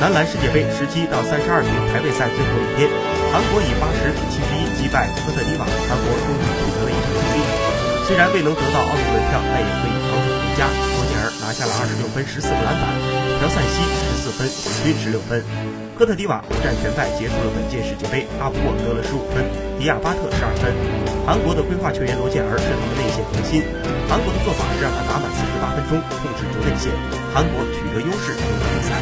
男篮世界杯十七到三十二名排位赛最后一天，韩国以八十比七十一击败科特迪瓦，韩国终于取得了一场胜利。虽然未能得到奥运门票，但也可以帮助回家。罗杰尔拿下了二十六分、十四个篮板，朴赞熙十四分，平均十六分。科特迪瓦不战全败，结束了本届世界杯。阿布沃得了十五分，迪亚巴特十二分。韩国的规划球员罗健儿是他们内线核心。韩国的做法是让他打满四十八分钟，控制住内线。韩国取得优势赢得比赛。